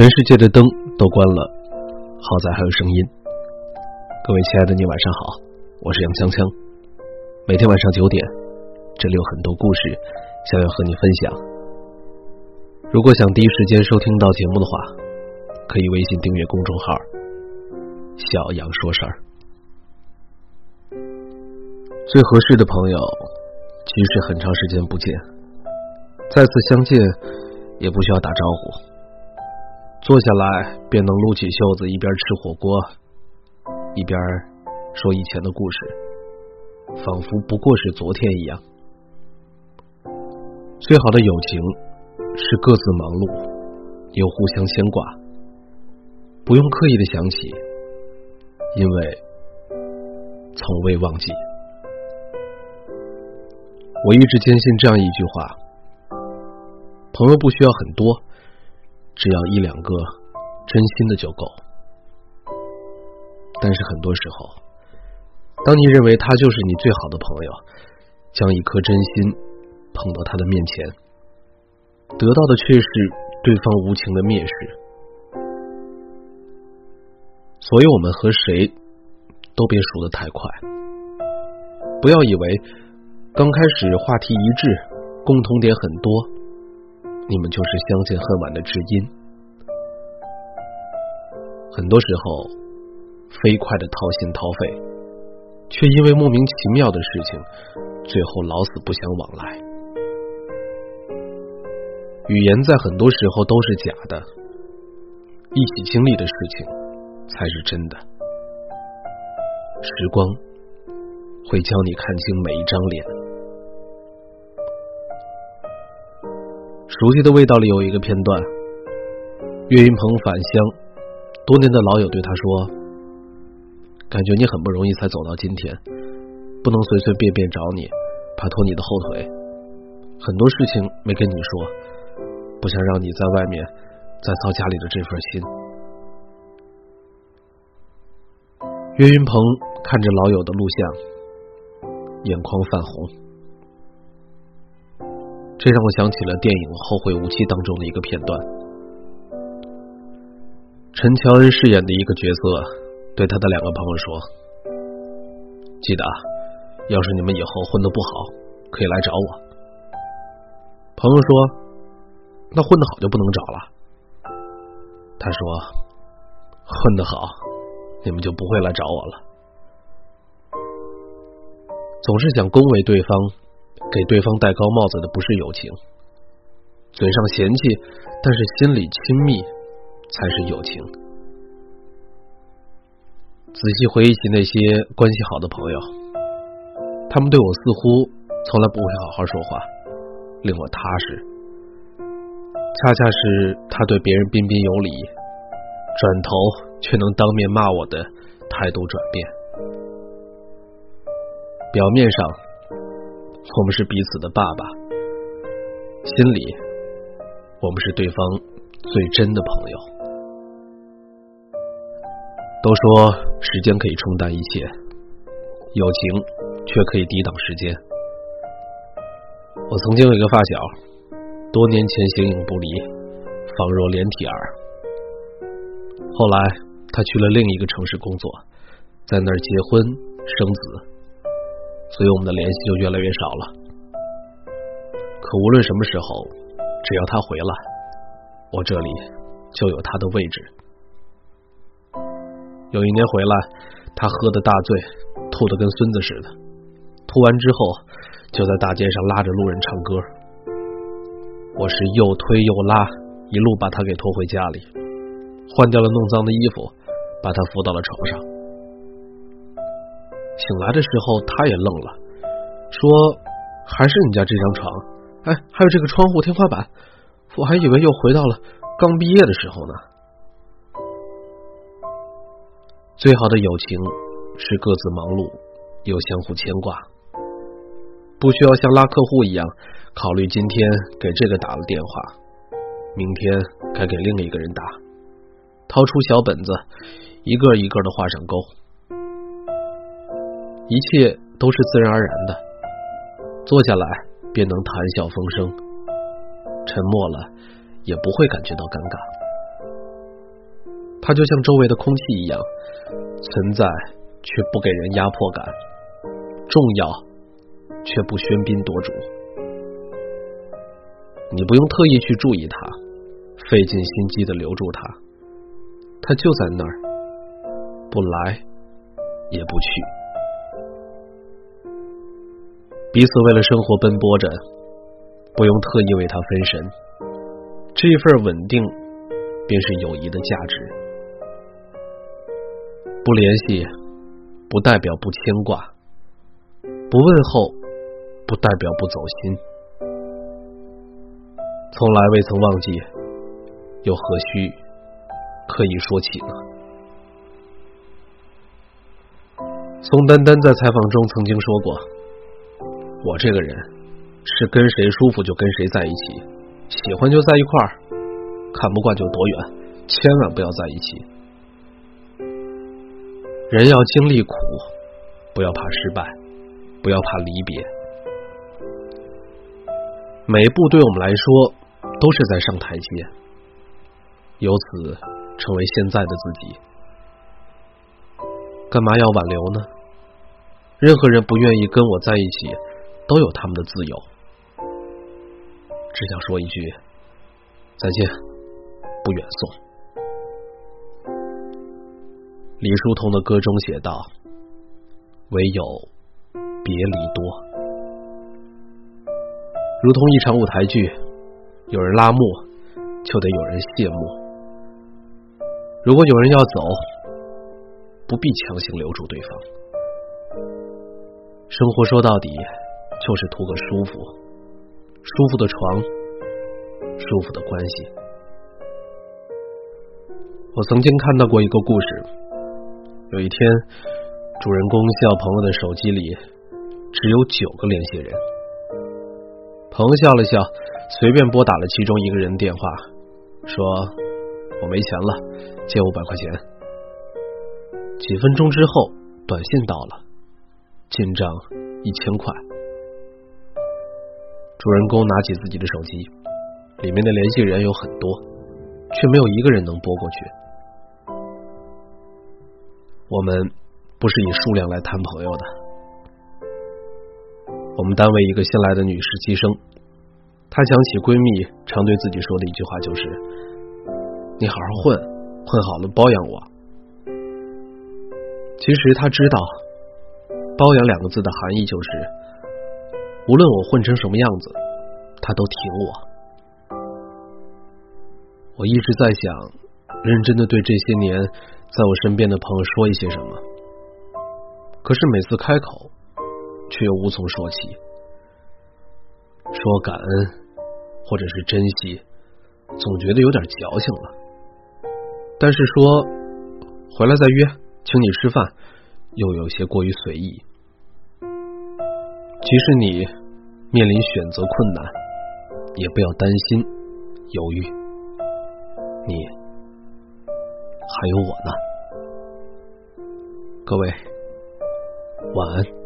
全世界的灯都关了，好在还有声音。各位亲爱的，你晚上好，我是杨锵锵。每天晚上九点，这里有很多故事想要和你分享。如果想第一时间收听到节目的话，可以微信订阅公众号“小杨说事儿”。最合适的朋友，即使很长时间不见，再次相见也不需要打招呼。坐下来，便能撸起袖子，一边吃火锅，一边说以前的故事，仿佛不过是昨天一样。最好的友情是各自忙碌，又互相牵挂，不用刻意的想起，因为从未忘记。我一直坚信这样一句话：朋友不需要很多。只要一两个真心的就够，但是很多时候，当你认为他就是你最好的朋友，将一颗真心捧到他的面前，得到的却是对方无情的蔑视。所以，我们和谁都别熟得太快，不要以为刚开始话题一致，共同点很多。你们就是相见恨晚的知音。很多时候，飞快的掏心掏肺，却因为莫名其妙的事情，最后老死不相往来。语言在很多时候都是假的，一起经历的事情才是真的。时光会教你看清每一张脸。熟悉的味道里有一个片段，岳云鹏返乡，多年的老友对他说：“感觉你很不容易才走到今天，不能随随便便找你，怕拖你的后腿。很多事情没跟你说，不想让你在外面再操家里的这份心。”岳云鹏看着老友的录像，眼眶泛红。这让我想起了电影《后会无期》当中的一个片段，陈乔恩饰演的一个角色对他的两个朋友说：“记得，要是你们以后混得不好，可以来找我。”朋友说：“那混得好就不能找了。”他说：“混得好，你们就不会来找我了。”总是想恭维对方。给对方戴高帽子的不是友情，嘴上嫌弃，但是心里亲密才是友情。仔细回忆起那些关系好的朋友，他们对我似乎从来不会好好说话，令我踏实。恰恰是他对别人彬彬有礼，转头却能当面骂我的态度转变。表面上。我们是彼此的爸爸，心里我们是对方最真的朋友。都说时间可以冲淡一切，友情却可以抵挡时间。我曾经有一个发小，多年前形影不离，仿若连体儿。后来他去了另一个城市工作，在那儿结婚生子。所以我们的联系就越来越少了。可无论什么时候，只要他回来，我这里就有他的位置。有一年回来，他喝的大醉，吐的跟孙子似的。吐完之后，就在大街上拉着路人唱歌。我是又推又拉，一路把他给拖回家里，换掉了弄脏的衣服，把他扶到了床上。醒来的时候，他也愣了，说：“还是你家这张床，哎，还有这个窗户、天花板，我还以为又回到了刚毕业的时候呢。”最好的友情是各自忙碌又相互牵挂，不需要像拉客户一样考虑今天给这个打了电话，明天该给另一个人打，掏出小本子，一个一个的画上勾。一切都是自然而然的，坐下来便能谈笑风生，沉默了也不会感觉到尴尬。它就像周围的空气一样，存在却不给人压迫感，重要却不喧宾夺主。你不用特意去注意它，费尽心机的留住它，它就在那儿，不来也不去。彼此为了生活奔波着，不用特意为他分神，这份稳定便是友谊的价值。不联系，不代表不牵挂；不问候，不代表不走心。从来未曾忘记，又何须刻意说起呢？宋丹丹在采访中曾经说过：“我这个人是跟谁舒服就跟谁在一起，喜欢就在一块儿，看不惯就躲远，千万不要在一起。”人要经历苦，不要怕失败，不要怕离别。每一步对我们来说都是在上台阶，由此成为现在的自己。干嘛要挽留呢？任何人不愿意跟我在一起，都有他们的自由。只想说一句再见，不远送。李叔同的歌中写道：“唯有别离多，如同一场舞台剧，有人拉幕，就得有人谢幕。如果有人要走，不必强行留住对方。生活说到底就是图个舒服，舒服的床，舒服的关系。我曾经看到过一个故事。”有一天，主人公笑朋友的手机里只有九个联系人。朋友笑了笑，随便拨打了其中一个人电话，说：“我没钱了，借五百块钱。”几分钟之后，短信到了，进账一千块。主人公拿起自己的手机，里面的联系人有很多，却没有一个人能拨过去。我们不是以数量来谈朋友的。我们单位一个新来的女实习生，她想起闺蜜常对自己说的一句话，就是“你好好混，混好了包养我。”其实她知道，“包养”两个字的含义就是，无论我混成什么样子，他都挺我。我一直在想，认真的对这些年。在我身边的朋友说一些什么，可是每次开口，却又无从说起。说感恩或者是珍惜，总觉得有点矫情了。但是说回来再约，请你吃饭，又有些过于随意。即使你面临选择困难，也不要担心犹豫，你。还有我呢，各位，晚安。